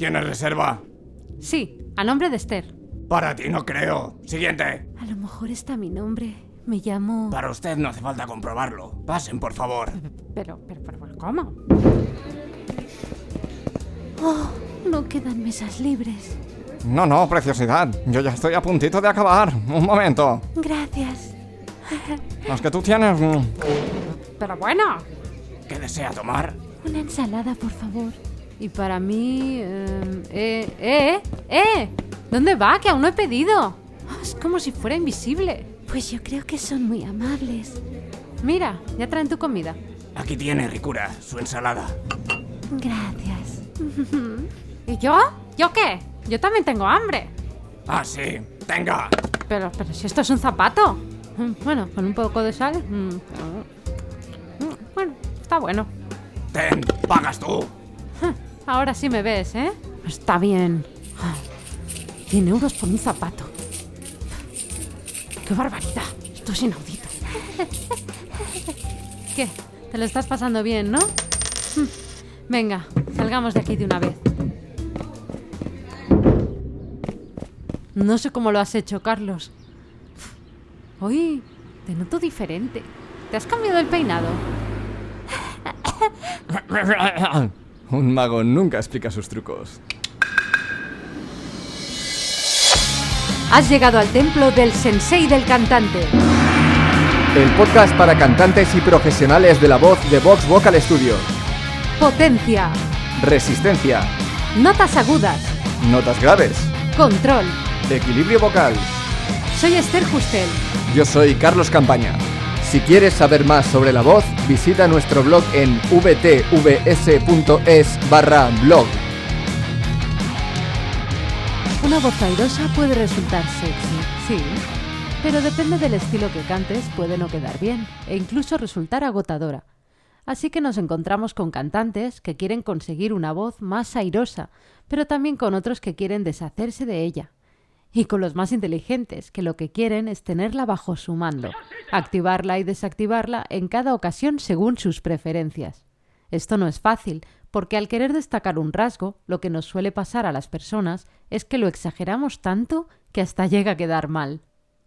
¿Tienes reserva? Sí, a nombre de Esther. Para ti no creo. Siguiente. A lo mejor está mi nombre. Me llamo... Para usted no hace falta comprobarlo. Pasen, por favor. Pero, pero, pero, ¿cómo? Oh, no quedan mesas libres. No, no, preciosidad. Yo ya estoy a puntito de acabar. Un momento. Gracias. Los que tú tienes... mm, Pero bueno. ¿Qué desea tomar? Una ensalada, por favor. Y para mí... eh, eh, eh, eh. ¿Dónde va? Que aún no he pedido. Oh, es como si fuera invisible. Pues yo creo que son muy amables. Mira, ya traen tu comida. Aquí tiene, Ricura, su ensalada. Gracias. ¿Y yo? ¿Yo qué? Yo también tengo hambre. Ah, sí. Tenga. Pero, pero si esto es un zapato. Bueno, con un poco de sal. mm, Bueno, está bueno. Ten, pagas tú. Ahora sí me ves, ¿eh? Está bien. 100 euros por un zapato. ¡Qué barbaridad! Esto es inaudito. ¿Qué? Te lo estás pasando bien, ¿no? Venga, salgamos de aquí de una vez. No sé cómo lo has hecho, Carlos. Hoy te noto diferente. ¿Te has cambiado el peinado? Un mago nunca explica sus trucos. Has llegado al templo del sensei del cantante. El podcast para cantantes y profesionales de la voz de Vox Vocal Studio. Potencia, Resistencia. notas agudas, Notas graves. control. Equilibrio vocal. Soy Esther Justel. Yo soy Carlos Campaña. Si quieres saber más sobre la voz, visita nuestro blog en vtvs.es barra blog. Una voz airosa puede resultar sexy, sí, pero depende del estilo que cantes, puede no quedar bien e incluso resultar agotadora. Así que nos encontramos con cantantes que quieren conseguir una voz más airosa, pero también con otros que quieren deshacerse de ella. Y con los más inteligentes, que lo que quieren es tenerla bajo su mando, activarla y desactivarla en cada ocasión según sus preferencias. Esto no es fácil, porque al querer destacar un rasgo, lo que nos suele pasar a las personas es que lo exageramos tanto que hasta llega a quedar mal.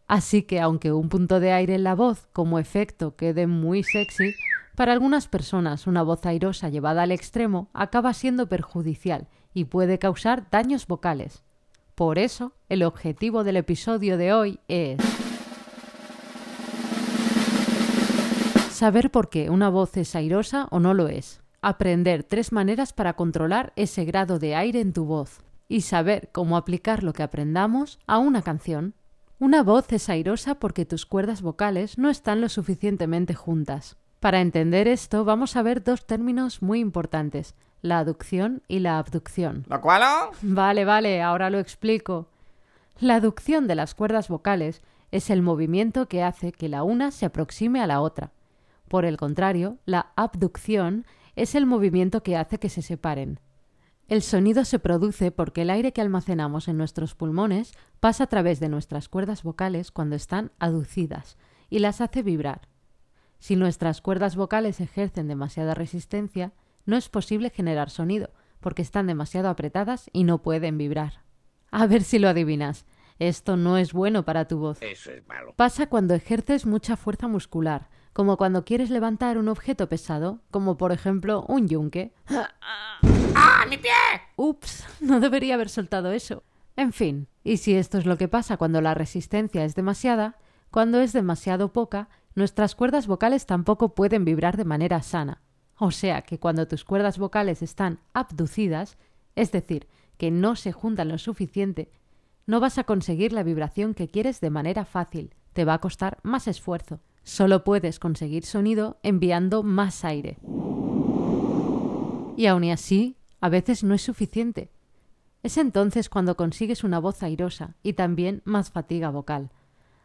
Así que aunque un punto de aire en la voz como efecto quede muy sexy, para algunas personas una voz airosa llevada al extremo acaba siendo perjudicial y puede causar daños vocales. Por eso, el objetivo del episodio de hoy es saber por qué una voz es airosa o no lo es, aprender tres maneras para controlar ese grado de aire en tu voz y saber cómo aplicar lo que aprendamos a una canción. Una voz es airosa porque tus cuerdas vocales no están lo suficientemente juntas. Para entender esto vamos a ver dos términos muy importantes, la aducción y la abducción. ¿Lo cual? Vale, vale, ahora lo explico. La aducción de las cuerdas vocales es el movimiento que hace que la una se aproxime a la otra. Por el contrario, la abducción es el movimiento que hace que se separen. El sonido se produce porque el aire que almacenamos en nuestros pulmones pasa a través de nuestras cuerdas vocales cuando están aducidas y las hace vibrar. Si nuestras cuerdas vocales ejercen demasiada resistencia, no es posible generar sonido, porque están demasiado apretadas y no pueden vibrar. A ver si lo adivinas. Esto no es bueno para tu voz. Eso es malo. Pasa cuando ejerces mucha fuerza muscular, como cuando quieres levantar un objeto pesado, como por ejemplo un yunque. ¡Ah, mi pie! Ups, no debería haber soltado eso. En fin, y si esto es lo que pasa cuando la resistencia es demasiada, cuando es demasiado poca, nuestras cuerdas vocales tampoco pueden vibrar de manera sana. O sea que cuando tus cuerdas vocales están abducidas, es decir, que no se juntan lo suficiente, no vas a conseguir la vibración que quieres de manera fácil, te va a costar más esfuerzo. Solo puedes conseguir sonido enviando más aire. Y aun así, a veces no es suficiente. Es entonces cuando consigues una voz airosa y también más fatiga vocal.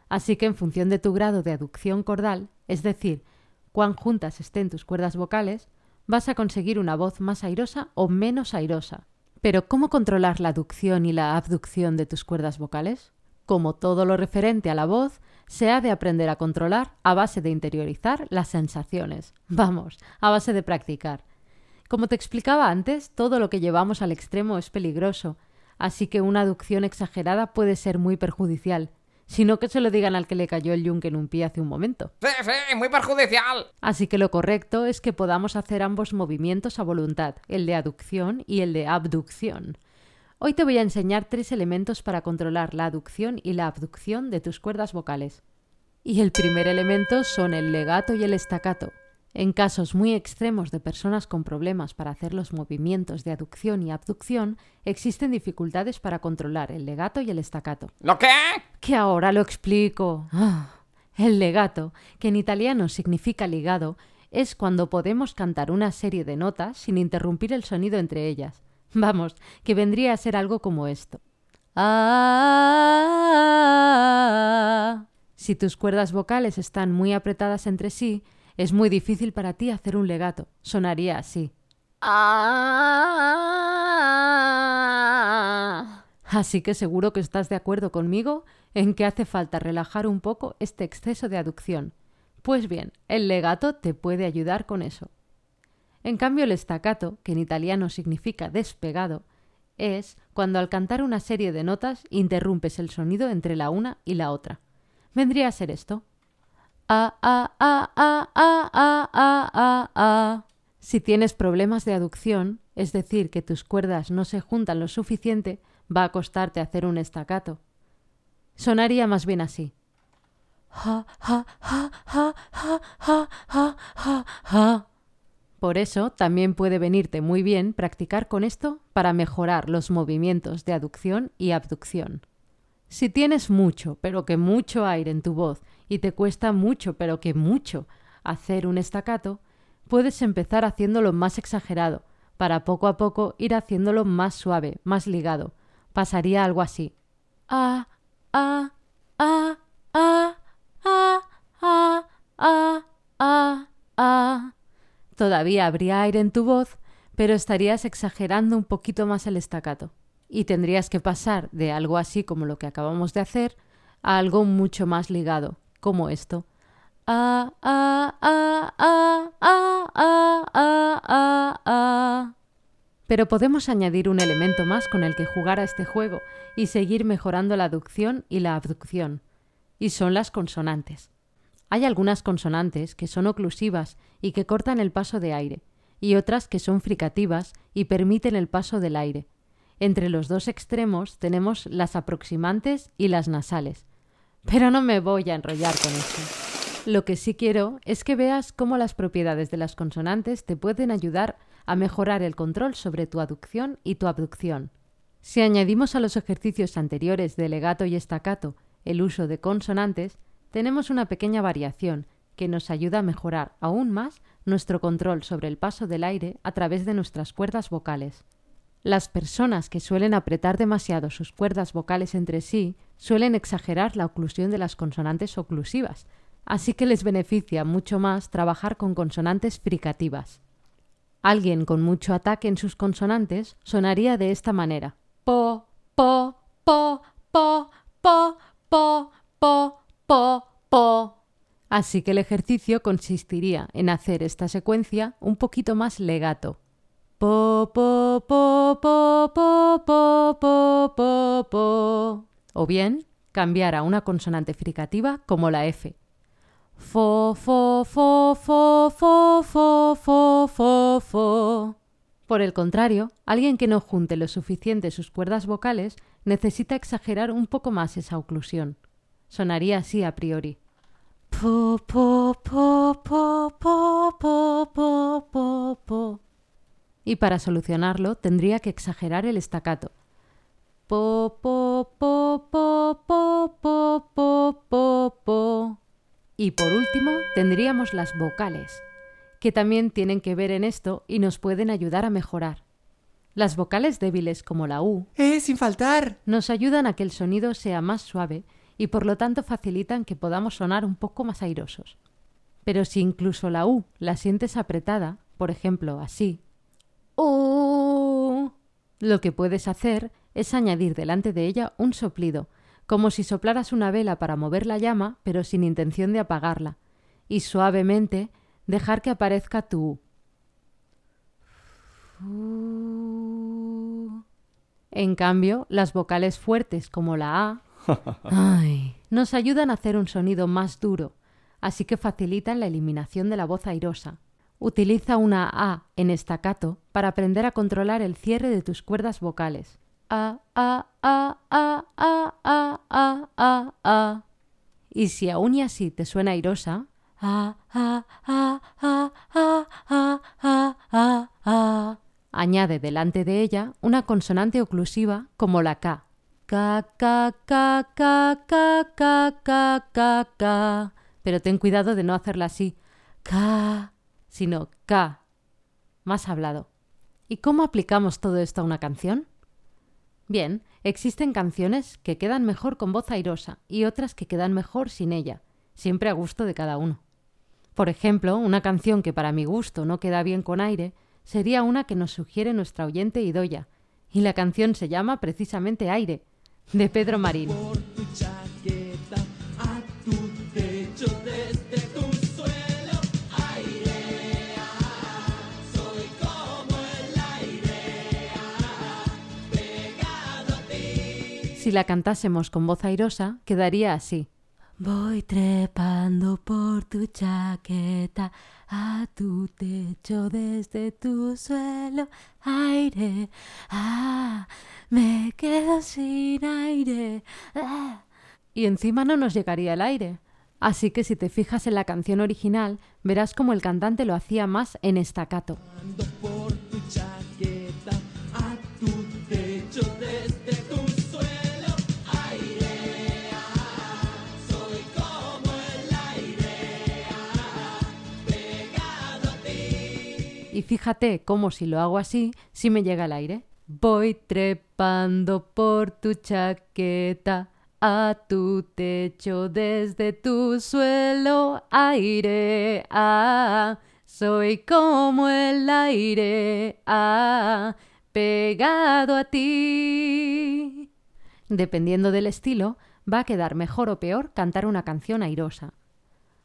Así que en función de tu grado de aducción cordal, es decir, cuán juntas estén tus cuerdas vocales, vas a conseguir una voz más airosa o menos airosa. Pero ¿cómo controlar la aducción y la abducción de tus cuerdas vocales? Como todo lo referente a la voz, se ha de aprender a controlar a base de interiorizar las sensaciones. Vamos, a base de practicar. Como te explicaba antes, todo lo que llevamos al extremo es peligroso, así que una aducción exagerada puede ser muy perjudicial. Sino que se lo digan al que le cayó el yunque en un pie hace un momento. Sí, sí, muy perjudicial. Así que lo correcto es que podamos hacer ambos movimientos a voluntad, el de aducción y el de abducción. Hoy te voy a enseñar tres elementos para controlar la aducción y la abducción de tus cuerdas vocales. Y el primer elemento son el legato y el estacato. En casos muy extremos de personas con problemas para hacer los movimientos de aducción y abducción, existen dificultades para controlar el legato y el estacato. ¿Lo qué? Que ahora lo explico. Ah, el legato, que en italiano significa ligado, es cuando podemos cantar una serie de notas sin interrumpir el sonido entre ellas. Vamos, que vendría a ser algo como esto. Ah, si tus cuerdas vocales están muy apretadas entre sí, es muy difícil para ti hacer un legato. Sonaría así. Así que seguro que estás de acuerdo conmigo en que hace falta relajar un poco este exceso de aducción. Pues bien, el legato te puede ayudar con eso. En cambio, el staccato, que en italiano significa despegado, es cuando al cantar una serie de notas interrumpes el sonido entre la una y la otra. Vendría a ser esto. Si tienes problemas de aducción, es decir, que tus cuerdas no se juntan lo suficiente, va a costarte hacer un estacato. Sonaría más bien así. Por eso también puede venirte muy bien practicar con esto para mejorar los movimientos de aducción y abducción. Si tienes mucho, pero que mucho aire en tu voz y te cuesta mucho, pero que mucho hacer un estacato, puedes empezar haciéndolo más exagerado, para poco a poco ir haciéndolo más suave, más ligado. Pasaría algo así. A, a, a, a, a, a, a, a, a. Todavía habría aire en tu voz, pero estarías exagerando un poquito más el estacato. Y tendrías que pasar de algo así como lo que acabamos de hacer a algo mucho más ligado, como esto. Pero podemos añadir un elemento más con el que jugar a este juego y seguir mejorando la aducción y la abducción. Y son las consonantes. Hay algunas consonantes que son oclusivas y que cortan el paso de aire, y otras que son fricativas y permiten el paso del aire. Entre los dos extremos tenemos las aproximantes y las nasales. Pero no me voy a enrollar con esto. Lo que sí quiero es que veas cómo las propiedades de las consonantes te pueden ayudar a mejorar el control sobre tu aducción y tu abducción. Si añadimos a los ejercicios anteriores de legato y estacato el uso de consonantes, tenemos una pequeña variación que nos ayuda a mejorar aún más nuestro control sobre el paso del aire a través de nuestras cuerdas vocales. Las personas que suelen apretar demasiado sus cuerdas vocales entre sí suelen exagerar la oclusión de las consonantes oclusivas, así que les beneficia mucho más trabajar con consonantes fricativas. Alguien con mucho ataque en sus consonantes sonaría de esta manera: po, po, po, po, po, po, po, po, po. Así que el ejercicio consistiría en hacer esta secuencia un poquito más legato. O bien, cambiar a una consonante fricativa como la F. Fo, fo. Por el contrario, alguien que no junte lo suficiente sus cuerdas vocales necesita exagerar un poco más esa oclusión. Sonaría así a priori. Y para solucionarlo tendría que exagerar el estacato. Po, po, po, po, po, po, po, po, po. Y por último tendríamos las vocales, que también tienen que ver en esto y nos pueden ayudar a mejorar. Las vocales débiles como la U, ¡Eh, sin faltar! nos ayudan a que el sonido sea más suave y por lo tanto facilitan que podamos sonar un poco más airosos. Pero si incluso la U la sientes apretada, por ejemplo así, ¡Oh! Lo que puedes hacer es añadir delante de ella un soplido, como si soplaras una vela para mover la llama, pero sin intención de apagarla, y suavemente dejar que aparezca tu. En cambio, las vocales fuertes como la A ay, nos ayudan a hacer un sonido más duro, así que facilitan la eliminación de la voz airosa. Utiliza una A en estacato para aprender a controlar el cierre de tus cuerdas vocales. A, A, A, A, A, A, A, A. Y si aún y así te suena airosa. Añade delante de ella una consonante oclusiva como la K. K, K. Pero ten cuidado de no hacerla así. Sino K. Más hablado. ¿Y cómo aplicamos todo esto a una canción? Bien, existen canciones que quedan mejor con voz airosa y otras que quedan mejor sin ella, siempre a gusto de cada uno. Por ejemplo, una canción que para mi gusto no queda bien con aire sería una que nos sugiere nuestra oyente Idoya, y la canción se llama precisamente Aire, de Pedro Marín. Si la cantásemos con voz airosa, quedaría así. Voy trepando por tu chaqueta a tu techo desde tu suelo. Aire, ah, me quedo sin aire. ah. Y encima no nos llegaría el aire. Así que si te fijas en la canción original, verás como el cantante lo hacía más en estacato. Fíjate cómo si lo hago así, sí me llega el aire. Voy trepando por tu chaqueta a tu techo desde tu suelo aire. Ah, soy como el aire. Ah, pegado a ti. Dependiendo del estilo, va a quedar mejor o peor cantar una canción airosa.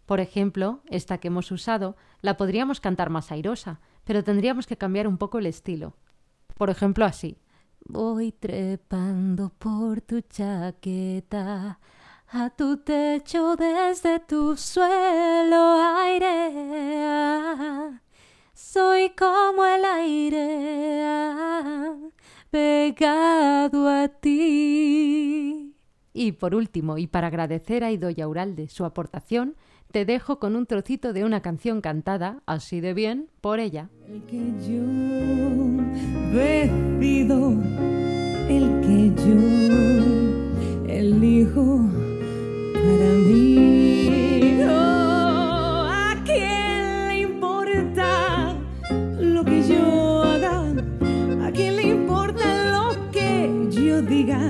Por ejemplo, esta que hemos usado la podríamos cantar más airosa, pero tendríamos que cambiar un poco el estilo. Por ejemplo, así. Voy trepando por tu chaqueta a tu techo desde tu suelo aire. Soy como el aire pegado a ti. Y por último, y para agradecer a Idoya Uralde su aportación, te dejo con un trocito de una canción cantada, así de bien, por ella. El que yo decido, el que yo elijo para mí. Oh, ¿A quién le importa lo que yo haga? ¿A quién le importa lo que yo diga?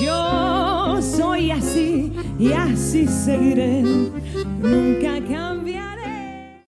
Yo soy así y así seguiré.